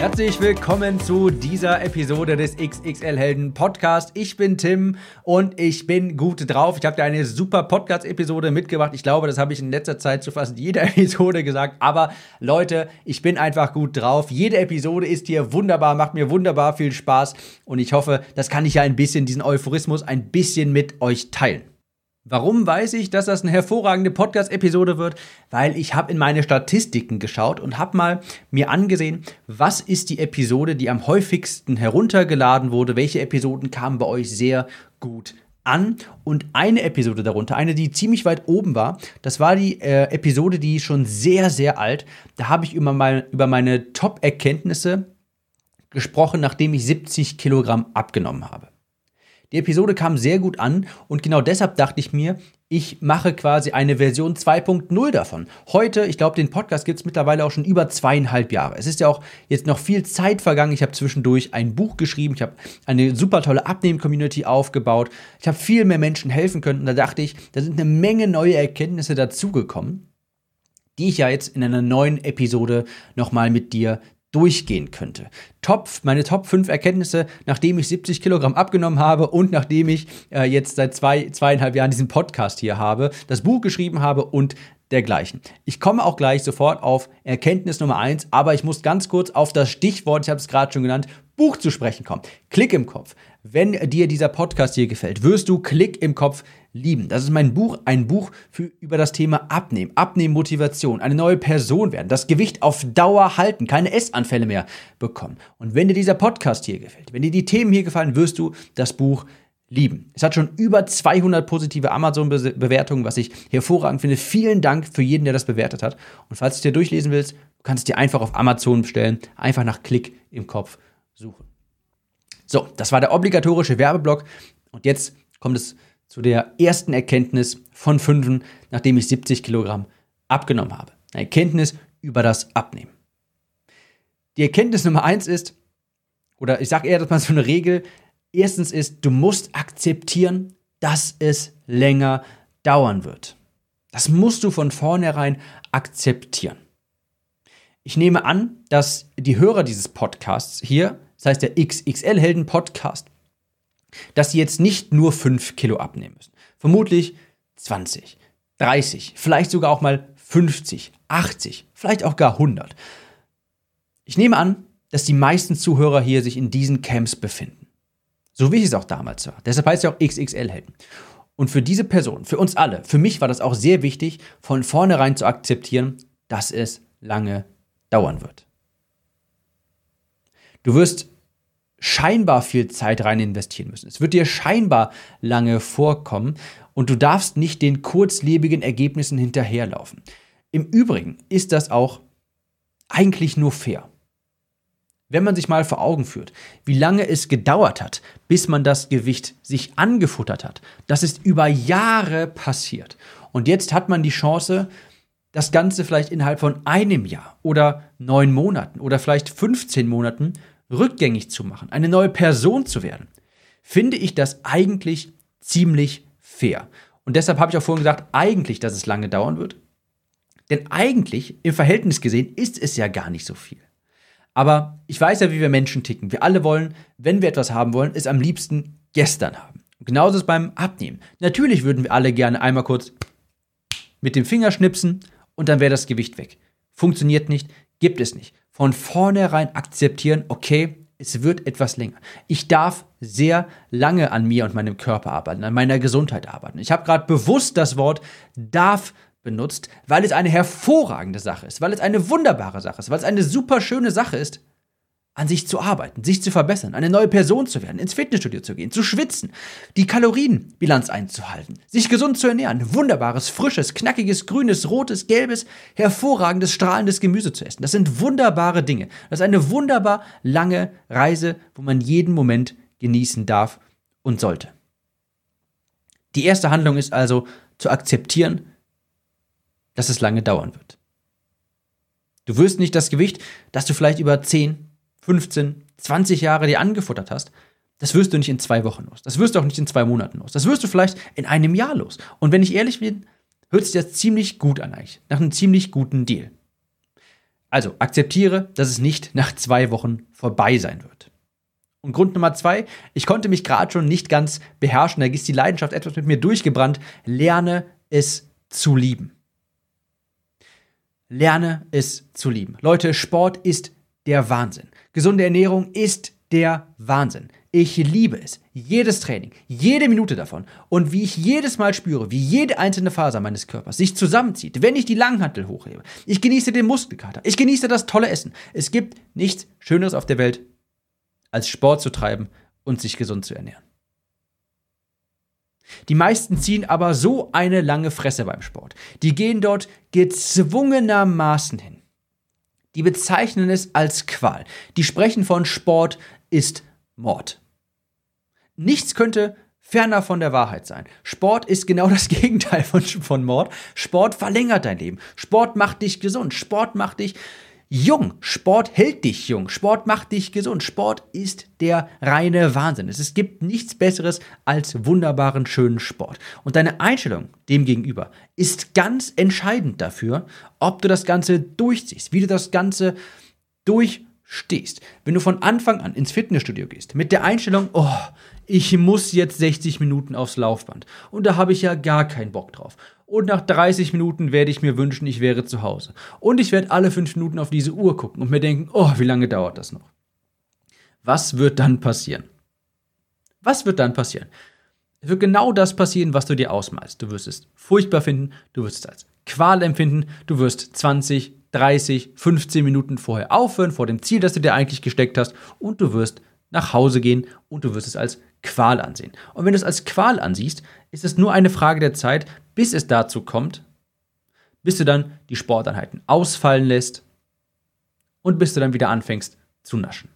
Herzlich willkommen zu dieser Episode des XXL Helden Podcast. Ich bin Tim und ich bin gut drauf. Ich habe dir eine super Podcast-Episode mitgebracht. Ich glaube, das habe ich in letzter Zeit zu fast jeder Episode gesagt. Aber Leute, ich bin einfach gut drauf. Jede Episode ist hier wunderbar, macht mir wunderbar viel Spaß und ich hoffe, das kann ich ja ein bisschen, diesen Euphorismus ein bisschen mit euch teilen. Warum weiß ich, dass das eine hervorragende Podcast-Episode wird? Weil ich habe in meine Statistiken geschaut und habe mal mir angesehen, was ist die Episode, die am häufigsten heruntergeladen wurde, welche Episoden kamen bei euch sehr gut an und eine Episode darunter, eine, die ziemlich weit oben war, das war die äh, Episode, die schon sehr, sehr alt. Da habe ich über, mal, über meine Top-Erkenntnisse gesprochen, nachdem ich 70 Kilogramm abgenommen habe. Die Episode kam sehr gut an und genau deshalb dachte ich mir, ich mache quasi eine Version 2.0 davon. Heute, ich glaube, den Podcast gibt es mittlerweile auch schon über zweieinhalb Jahre. Es ist ja auch jetzt noch viel Zeit vergangen. Ich habe zwischendurch ein Buch geschrieben, ich habe eine super tolle Abnehmen-Community aufgebaut, ich habe viel mehr Menschen helfen können und da dachte ich, da sind eine Menge neue Erkenntnisse dazugekommen die ich ja jetzt in einer neuen Episode nochmal mit dir durchgehen könnte. Top, meine Top 5 Erkenntnisse, nachdem ich 70 Kilogramm abgenommen habe und nachdem ich äh, jetzt seit zwei, zweieinhalb Jahren diesen Podcast hier habe, das Buch geschrieben habe und dergleichen. Ich komme auch gleich sofort auf Erkenntnis Nummer 1, aber ich muss ganz kurz auf das Stichwort, ich habe es gerade schon genannt, Buch zu sprechen kommen. Klick im Kopf. Wenn dir dieser Podcast hier gefällt, wirst du Klick im Kopf lieben. Das ist mein Buch, ein Buch für, über das Thema Abnehmen, Abnehmen, Motivation, eine neue Person werden, das Gewicht auf Dauer halten, keine Essanfälle mehr bekommen. Und wenn dir dieser Podcast hier gefällt, wenn dir die Themen hier gefallen, wirst du das Buch lieben. Es hat schon über 200 positive Amazon-Bewertungen, was ich hervorragend finde. Vielen Dank für jeden, der das bewertet hat. Und falls du es dir durchlesen willst, du kannst es dir einfach auf Amazon bestellen, einfach nach Klick im Kopf suchen. So, das war der obligatorische Werbeblock. Und jetzt kommt es zu der ersten Erkenntnis von fünf, nachdem ich 70 Kilogramm abgenommen habe. Eine Erkenntnis über das Abnehmen. Die Erkenntnis Nummer eins ist, oder ich sage eher, dass man so eine Regel, erstens ist, du musst akzeptieren, dass es länger dauern wird. Das musst du von vornherein akzeptieren. Ich nehme an, dass die Hörer dieses Podcasts hier, das heißt der XXL-Helden-Podcast, dass sie jetzt nicht nur 5 Kilo abnehmen müssen. Vermutlich 20, 30, vielleicht sogar auch mal 50, 80, vielleicht auch gar 100. Ich nehme an, dass die meisten Zuhörer hier sich in diesen Camps befinden. So wie ich es auch damals war. Deshalb heißt es auch XXL-Helden. Und für diese Person, für uns alle, für mich war das auch sehr wichtig, von vornherein zu akzeptieren, dass es lange dauern wird. Du wirst scheinbar viel Zeit rein investieren müssen. Es wird dir scheinbar lange vorkommen und du darfst nicht den kurzlebigen Ergebnissen hinterherlaufen. Im Übrigen ist das auch eigentlich nur fair. Wenn man sich mal vor Augen führt, wie lange es gedauert hat, bis man das Gewicht sich angefuttert hat, das ist über Jahre passiert. Und jetzt hat man die Chance, das Ganze vielleicht innerhalb von einem Jahr oder neun Monaten oder vielleicht 15 Monaten rückgängig zu machen, eine neue Person zu werden, finde ich das eigentlich ziemlich fair. Und deshalb habe ich auch vorhin gesagt, eigentlich, dass es lange dauern wird. Denn eigentlich, im Verhältnis gesehen, ist es ja gar nicht so viel. Aber ich weiß ja, wie wir Menschen ticken. Wir alle wollen, wenn wir etwas haben wollen, es am liebsten gestern haben. Und genauso ist beim Abnehmen. Natürlich würden wir alle gerne einmal kurz mit dem Finger schnipsen und dann wäre das Gewicht weg. Funktioniert nicht, gibt es nicht von vornherein akzeptieren, okay, es wird etwas länger. Ich darf sehr lange an mir und meinem Körper arbeiten, an meiner Gesundheit arbeiten. Ich habe gerade bewusst das Wort darf benutzt, weil es eine hervorragende Sache ist, weil es eine wunderbare Sache ist, weil es eine super schöne Sache ist, an sich zu arbeiten, sich zu verbessern, eine neue Person zu werden, ins Fitnessstudio zu gehen, zu schwitzen, die Kalorienbilanz einzuhalten, sich gesund zu ernähren, wunderbares, frisches, knackiges, grünes, rotes, gelbes, hervorragendes, strahlendes Gemüse zu essen. Das sind wunderbare Dinge. Das ist eine wunderbar lange Reise, wo man jeden Moment genießen darf und sollte. Die erste Handlung ist also zu akzeptieren, dass es lange dauern wird. Du wirst nicht das Gewicht, das du vielleicht über 10, 15, 20 Jahre dir angefuttert hast, das wirst du nicht in zwei Wochen los. Das wirst du auch nicht in zwei Monaten los. Das wirst du vielleicht in einem Jahr los. Und wenn ich ehrlich bin, hört sich das ziemlich gut an eigentlich. Nach einem ziemlich guten Deal. Also akzeptiere, dass es nicht nach zwei Wochen vorbei sein wird. Und Grund Nummer zwei, ich konnte mich gerade schon nicht ganz beherrschen, da ist die Leidenschaft etwas mit mir durchgebrannt. Lerne es zu lieben. Lerne es zu lieben. Leute, Sport ist der Wahnsinn. Gesunde Ernährung ist der Wahnsinn. Ich liebe es. Jedes Training, jede Minute davon. Und wie ich jedes Mal spüre, wie jede einzelne Faser meines Körpers sich zusammenzieht, wenn ich die Langhantel hochhebe. Ich genieße den Muskelkater. Ich genieße das tolle Essen. Es gibt nichts Schöneres auf der Welt, als Sport zu treiben und sich gesund zu ernähren. Die meisten ziehen aber so eine lange Fresse beim Sport. Die gehen dort gezwungenermaßen hin. Die bezeichnen es als Qual. Die sprechen von Sport ist Mord. Nichts könnte ferner von der Wahrheit sein. Sport ist genau das Gegenteil von, von Mord. Sport verlängert dein Leben. Sport macht dich gesund. Sport macht dich jung. Sport hält dich jung. Sport macht dich gesund. Sport ist der reine Wahnsinn. Es gibt nichts Besseres als wunderbaren, schönen Sport. Und deine Einstellung dem gegenüber ist ganz entscheidend dafür, ob du das Ganze durchziehst, wie du das Ganze durchstehst. Wenn du von Anfang an ins Fitnessstudio gehst, mit der Einstellung, oh, ich muss jetzt 60 Minuten aufs Laufband. Und da habe ich ja gar keinen Bock drauf. Und nach 30 Minuten werde ich mir wünschen, ich wäre zu Hause. Und ich werde alle 5 Minuten auf diese Uhr gucken und mir denken, oh, wie lange dauert das noch? Was wird dann passieren? Was wird dann passieren? Es wird genau das passieren, was du dir ausmalst. Du wirst es furchtbar finden, du wirst es als Qual empfinden, du wirst 20, 30, 15 Minuten vorher aufhören, vor dem Ziel, das du dir eigentlich gesteckt hast, und du wirst nach Hause gehen und du wirst es als Qual ansehen. Und wenn du es als Qual ansiehst, ist es nur eine Frage der Zeit, bis es dazu kommt, bis du dann die Sporteinheiten ausfallen lässt und bis du dann wieder anfängst zu naschen.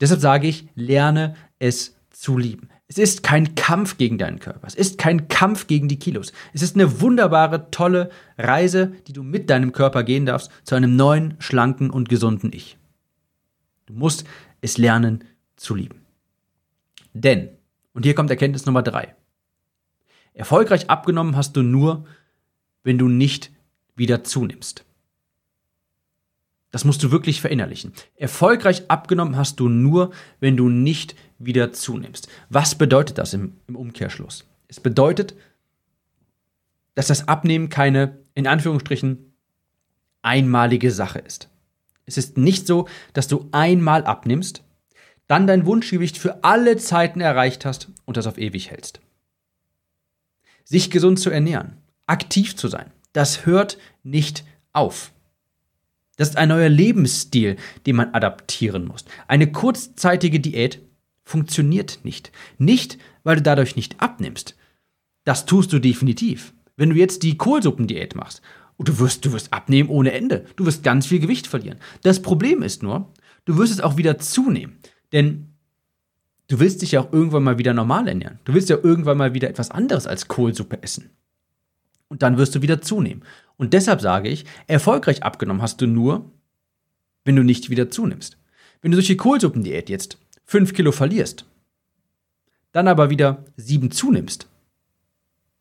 Deshalb sage ich, lerne es zu lieben. Es ist kein Kampf gegen deinen Körper. Es ist kein Kampf gegen die Kilos. Es ist eine wunderbare, tolle Reise, die du mit deinem Körper gehen darfst zu einem neuen, schlanken und gesunden Ich. Du musst es lernen zu lieben. Denn, und hier kommt Erkenntnis Nummer drei, erfolgreich abgenommen hast du nur, wenn du nicht wieder zunimmst. Das musst du wirklich verinnerlichen. Erfolgreich abgenommen hast du nur, wenn du nicht wieder zunimmst. Was bedeutet das im, im Umkehrschluss? Es bedeutet, dass das Abnehmen keine, in Anführungsstrichen, einmalige Sache ist. Es ist nicht so, dass du einmal abnimmst dann dein Wunschgewicht für alle Zeiten erreicht hast und das auf ewig hältst. Sich gesund zu ernähren, aktiv zu sein, das hört nicht auf. Das ist ein neuer Lebensstil, den man adaptieren muss. Eine kurzzeitige Diät funktioniert nicht. Nicht, weil du dadurch nicht abnimmst. Das tust du definitiv. Wenn du jetzt die Kohlsuppendiät machst, du wirst, du wirst abnehmen ohne Ende. Du wirst ganz viel Gewicht verlieren. Das Problem ist nur, du wirst es auch wieder zunehmen. Denn du willst dich ja auch irgendwann mal wieder normal ernähren. Du willst ja irgendwann mal wieder etwas anderes als Kohlsuppe essen. Und dann wirst du wieder zunehmen. Und deshalb sage ich, erfolgreich abgenommen hast du nur, wenn du nicht wieder zunimmst. Wenn du durch die Kohlsuppendiät jetzt 5 Kilo verlierst, dann aber wieder 7 zunimmst,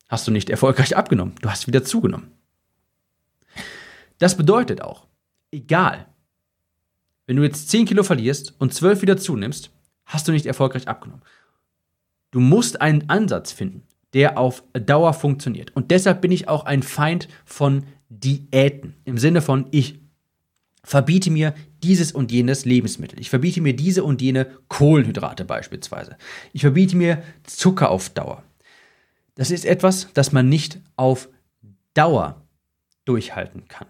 hast du nicht erfolgreich abgenommen. Du hast wieder zugenommen. Das bedeutet auch, egal wenn du jetzt 10 Kilo verlierst und 12 wieder zunimmst, hast du nicht erfolgreich abgenommen. Du musst einen Ansatz finden, der auf Dauer funktioniert. Und deshalb bin ich auch ein Feind von Diäten. Im Sinne von, ich verbiete mir dieses und jenes Lebensmittel. Ich verbiete mir diese und jene Kohlenhydrate beispielsweise. Ich verbiete mir Zucker auf Dauer. Das ist etwas, das man nicht auf Dauer durchhalten kann.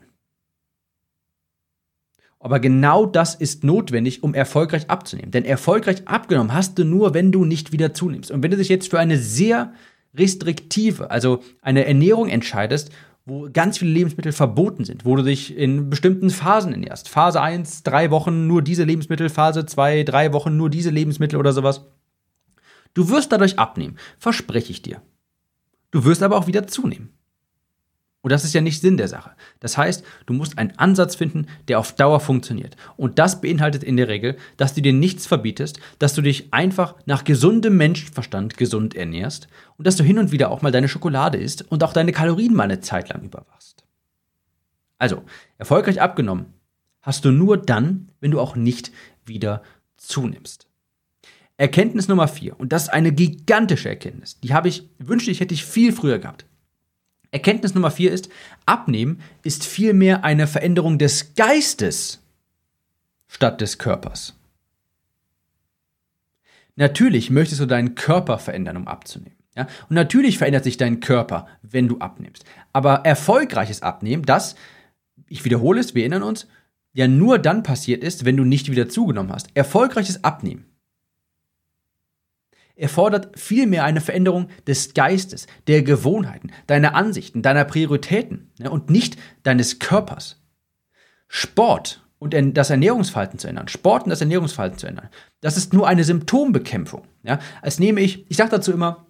Aber genau das ist notwendig, um erfolgreich abzunehmen. Denn erfolgreich abgenommen hast du nur, wenn du nicht wieder zunimmst. Und wenn du dich jetzt für eine sehr restriktive, also eine Ernährung entscheidest, wo ganz viele Lebensmittel verboten sind, wo du dich in bestimmten Phasen ernährst. Phase 1, drei Wochen nur diese Lebensmittel, Phase 2, drei Wochen nur diese Lebensmittel oder sowas. Du wirst dadurch abnehmen, verspreche ich dir. Du wirst aber auch wieder zunehmen. Und das ist ja nicht Sinn der Sache. Das heißt, du musst einen Ansatz finden, der auf Dauer funktioniert. Und das beinhaltet in der Regel, dass du dir nichts verbietest, dass du dich einfach nach gesundem Menschenverstand gesund ernährst und dass du hin und wieder auch mal deine Schokolade isst und auch deine Kalorien mal eine Zeit lang überwachst. Also, erfolgreich abgenommen hast du nur dann, wenn du auch nicht wieder zunimmst. Erkenntnis Nummer vier und das ist eine gigantische Erkenntnis. Die habe ich, wünschte ich, hätte ich viel früher gehabt. Erkenntnis Nummer vier ist, Abnehmen ist vielmehr eine Veränderung des Geistes statt des Körpers. Natürlich möchtest du deinen Körper verändern, um abzunehmen. Ja? Und natürlich verändert sich dein Körper, wenn du abnimmst. Aber erfolgreiches Abnehmen, das, ich wiederhole es, wir erinnern uns, ja nur dann passiert ist, wenn du nicht wieder zugenommen hast. Erfolgreiches Abnehmen erfordert vielmehr eine Veränderung des Geistes, der Gewohnheiten, deiner Ansichten, deiner Prioritäten ja, und nicht deines Körpers. Sport und das Ernährungsverhalten zu ändern, Sport und das Ernährungsverhalten zu ändern, das ist nur eine Symptombekämpfung. Ja. Als nehme ich, ich sage dazu immer,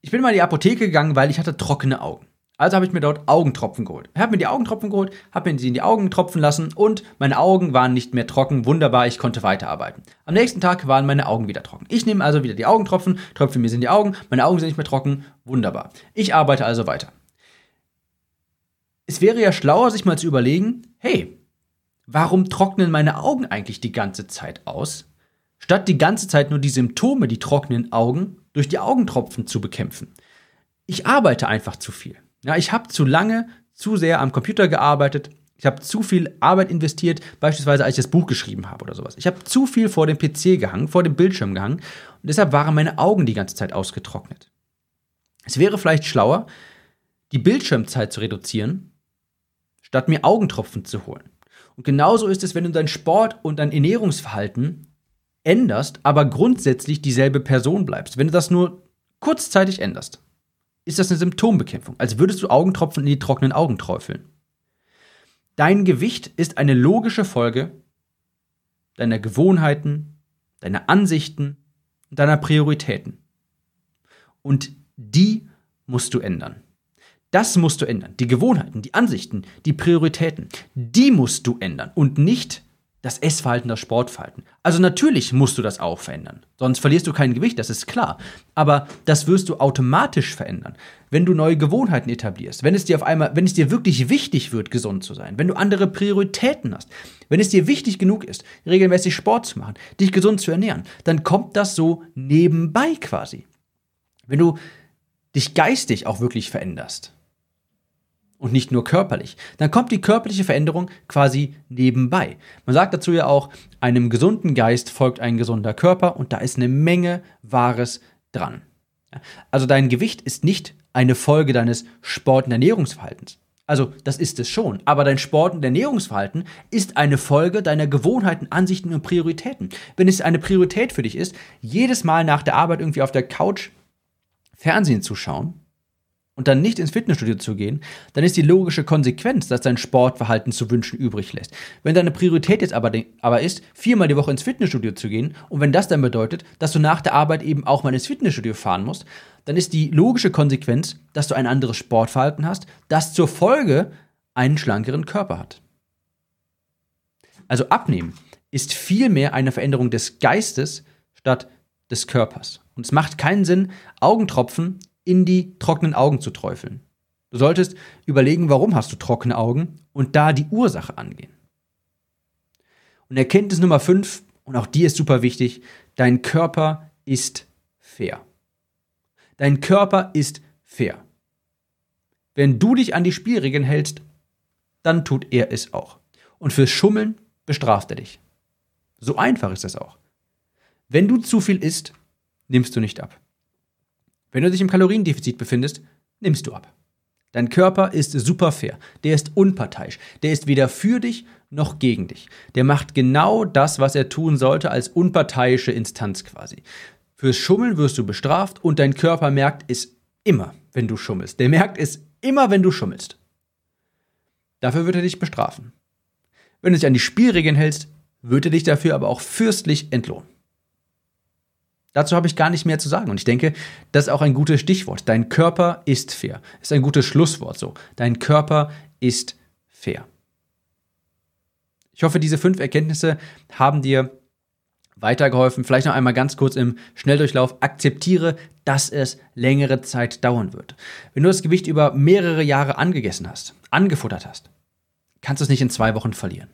ich bin mal in die Apotheke gegangen, weil ich hatte trockene Augen. Also habe ich mir dort Augentropfen geholt. Ich habe mir die Augentropfen geholt, habe mir sie in die Augen tropfen lassen und meine Augen waren nicht mehr trocken. Wunderbar, ich konnte weiterarbeiten. Am nächsten Tag waren meine Augen wieder trocken. Ich nehme also wieder die Augentropfen, tröpfe mir sie in die Augen, meine Augen sind nicht mehr trocken. Wunderbar. Ich arbeite also weiter. Es wäre ja schlauer, sich mal zu überlegen, hey, warum trocknen meine Augen eigentlich die ganze Zeit aus? Statt die ganze Zeit nur die Symptome, die trockenen Augen, durch die Augentropfen zu bekämpfen. Ich arbeite einfach zu viel. Ja, ich habe zu lange, zu sehr am Computer gearbeitet. Ich habe zu viel Arbeit investiert, beispielsweise als ich das Buch geschrieben habe oder sowas. Ich habe zu viel vor dem PC gehangen, vor dem Bildschirm gehangen und deshalb waren meine Augen die ganze Zeit ausgetrocknet. Es wäre vielleicht schlauer, die Bildschirmzeit zu reduzieren, statt mir Augentropfen zu holen. Und genauso ist es, wenn du dein Sport und dein Ernährungsverhalten änderst, aber grundsätzlich dieselbe Person bleibst. Wenn du das nur kurzzeitig änderst ist das eine Symptombekämpfung, als würdest du Augentropfen in die trockenen Augen träufeln. Dein Gewicht ist eine logische Folge deiner Gewohnheiten, deiner Ansichten und deiner Prioritäten. Und die musst du ändern. Das musst du ändern. Die Gewohnheiten, die Ansichten, die Prioritäten, die musst du ändern und nicht das Essverhalten, das Sportverhalten. Also natürlich musst du das auch verändern. Sonst verlierst du kein Gewicht, das ist klar. Aber das wirst du automatisch verändern, wenn du neue Gewohnheiten etablierst, wenn es dir auf einmal, wenn es dir wirklich wichtig wird, gesund zu sein, wenn du andere Prioritäten hast, wenn es dir wichtig genug ist, regelmäßig Sport zu machen, dich gesund zu ernähren, dann kommt das so nebenbei quasi. Wenn du dich geistig auch wirklich veränderst, und nicht nur körperlich. Dann kommt die körperliche Veränderung quasi nebenbei. Man sagt dazu ja auch, einem gesunden Geist folgt ein gesunder Körper und da ist eine Menge Wahres dran. Also dein Gewicht ist nicht eine Folge deines Sport- und Ernährungsverhaltens. Also das ist es schon, aber dein Sport- und Ernährungsverhalten ist eine Folge deiner Gewohnheiten, Ansichten und Prioritäten. Wenn es eine Priorität für dich ist, jedes Mal nach der Arbeit irgendwie auf der Couch Fernsehen zu schauen, und dann nicht ins Fitnessstudio zu gehen, dann ist die logische Konsequenz, dass dein Sportverhalten zu wünschen übrig lässt. Wenn deine Priorität jetzt aber, aber ist, viermal die Woche ins Fitnessstudio zu gehen und wenn das dann bedeutet, dass du nach der Arbeit eben auch mal ins Fitnessstudio fahren musst, dann ist die logische Konsequenz, dass du ein anderes Sportverhalten hast, das zur Folge einen schlankeren Körper hat. Also abnehmen ist vielmehr eine Veränderung des Geistes statt des Körpers. Und es macht keinen Sinn, Augentropfen in die trockenen Augen zu träufeln. Du solltest überlegen, warum hast du trockene Augen und da die Ursache angehen. Und Erkenntnis Nummer 5, und auch die ist super wichtig, dein Körper ist fair. Dein Körper ist fair. Wenn du dich an die Spielregeln hältst, dann tut er es auch. Und fürs Schummeln bestraft er dich. So einfach ist das auch. Wenn du zu viel isst, nimmst du nicht ab. Wenn du dich im Kaloriendefizit befindest, nimmst du ab. Dein Körper ist super fair, der ist unparteiisch, der ist weder für dich noch gegen dich. Der macht genau das, was er tun sollte, als unparteiische Instanz quasi. Fürs Schummeln wirst du bestraft und dein Körper merkt es immer, wenn du schummelst. Der merkt es immer, wenn du schummelst. Dafür wird er dich bestrafen. Wenn du dich an die Spielregeln hältst, wird er dich dafür aber auch fürstlich entlohnen. Dazu habe ich gar nicht mehr zu sagen. Und ich denke, das ist auch ein gutes Stichwort. Dein Körper ist fair. Ist ein gutes Schlusswort so. Dein Körper ist fair. Ich hoffe, diese fünf Erkenntnisse haben dir weitergeholfen. Vielleicht noch einmal ganz kurz im Schnelldurchlauf. Akzeptiere, dass es längere Zeit dauern wird. Wenn du das Gewicht über mehrere Jahre angegessen hast, angefuttert hast, kannst du es nicht in zwei Wochen verlieren.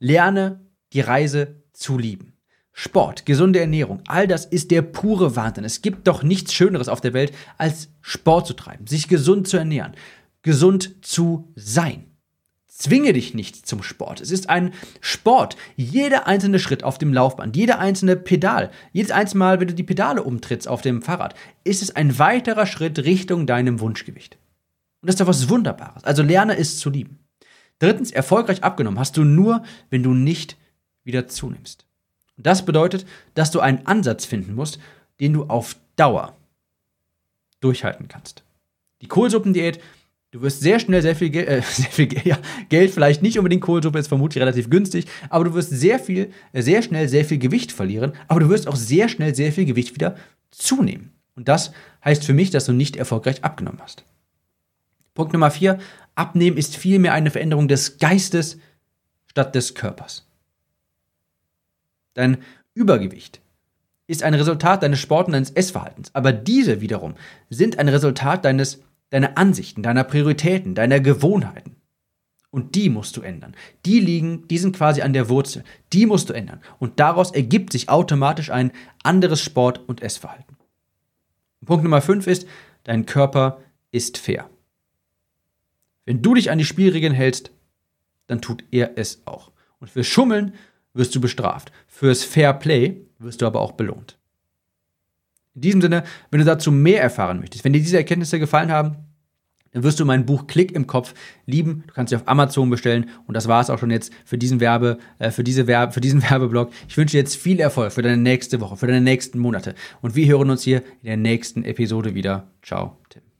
Lerne die Reise zu lieben. Sport, gesunde Ernährung, all das ist der pure Wahnsinn. Es gibt doch nichts Schöneres auf der Welt, als Sport zu treiben, sich gesund zu ernähren, gesund zu sein. Zwinge dich nicht zum Sport. Es ist ein Sport. Jeder einzelne Schritt auf dem Laufband, jeder einzelne Pedal, jedes einzelne Mal, wenn du die Pedale umtrittst auf dem Fahrrad, ist es ein weiterer Schritt Richtung deinem Wunschgewicht. Und das ist doch was Wunderbares. Also lerne es zu lieben. Drittens, erfolgreich abgenommen hast du nur, wenn du nicht wieder zunimmst. Das bedeutet, dass du einen Ansatz finden musst, den du auf Dauer durchhalten kannst. Die Kohlsuppendiät, du wirst sehr schnell sehr viel, Geld, äh, sehr viel ja, Geld, vielleicht nicht unbedingt Kohlsuppe, ist vermutlich relativ günstig, aber du wirst sehr viel, äh, sehr schnell sehr viel Gewicht verlieren, aber du wirst auch sehr schnell sehr viel Gewicht wieder zunehmen. Und das heißt für mich, dass du nicht erfolgreich abgenommen hast. Punkt Nummer vier, abnehmen ist vielmehr eine Veränderung des Geistes statt des Körpers. Dein Übergewicht ist ein Resultat deines Sport- und deines Essverhaltens. Aber diese wiederum sind ein Resultat deines, deiner Ansichten, deiner Prioritäten, deiner Gewohnheiten. Und die musst du ändern. Die liegen, die sind quasi an der Wurzel. Die musst du ändern. Und daraus ergibt sich automatisch ein anderes Sport- und Essverhalten. Und Punkt Nummer 5 ist, dein Körper ist fair. Wenn du dich an die Spielregeln hältst, dann tut er es auch. Und für Schummeln wirst du bestraft. Fürs Fair Play wirst du aber auch belohnt. In diesem Sinne, wenn du dazu mehr erfahren möchtest, wenn dir diese Erkenntnisse gefallen haben, dann wirst du mein Buch Klick im Kopf lieben. Du kannst sie auf Amazon bestellen. Und das war es auch schon jetzt für diesen Werbe, äh, für diese Werbe, für diesen Werbeblock. Ich wünsche dir jetzt viel Erfolg für deine nächste Woche, für deine nächsten Monate. Und wir hören uns hier in der nächsten Episode wieder. Ciao, Tim.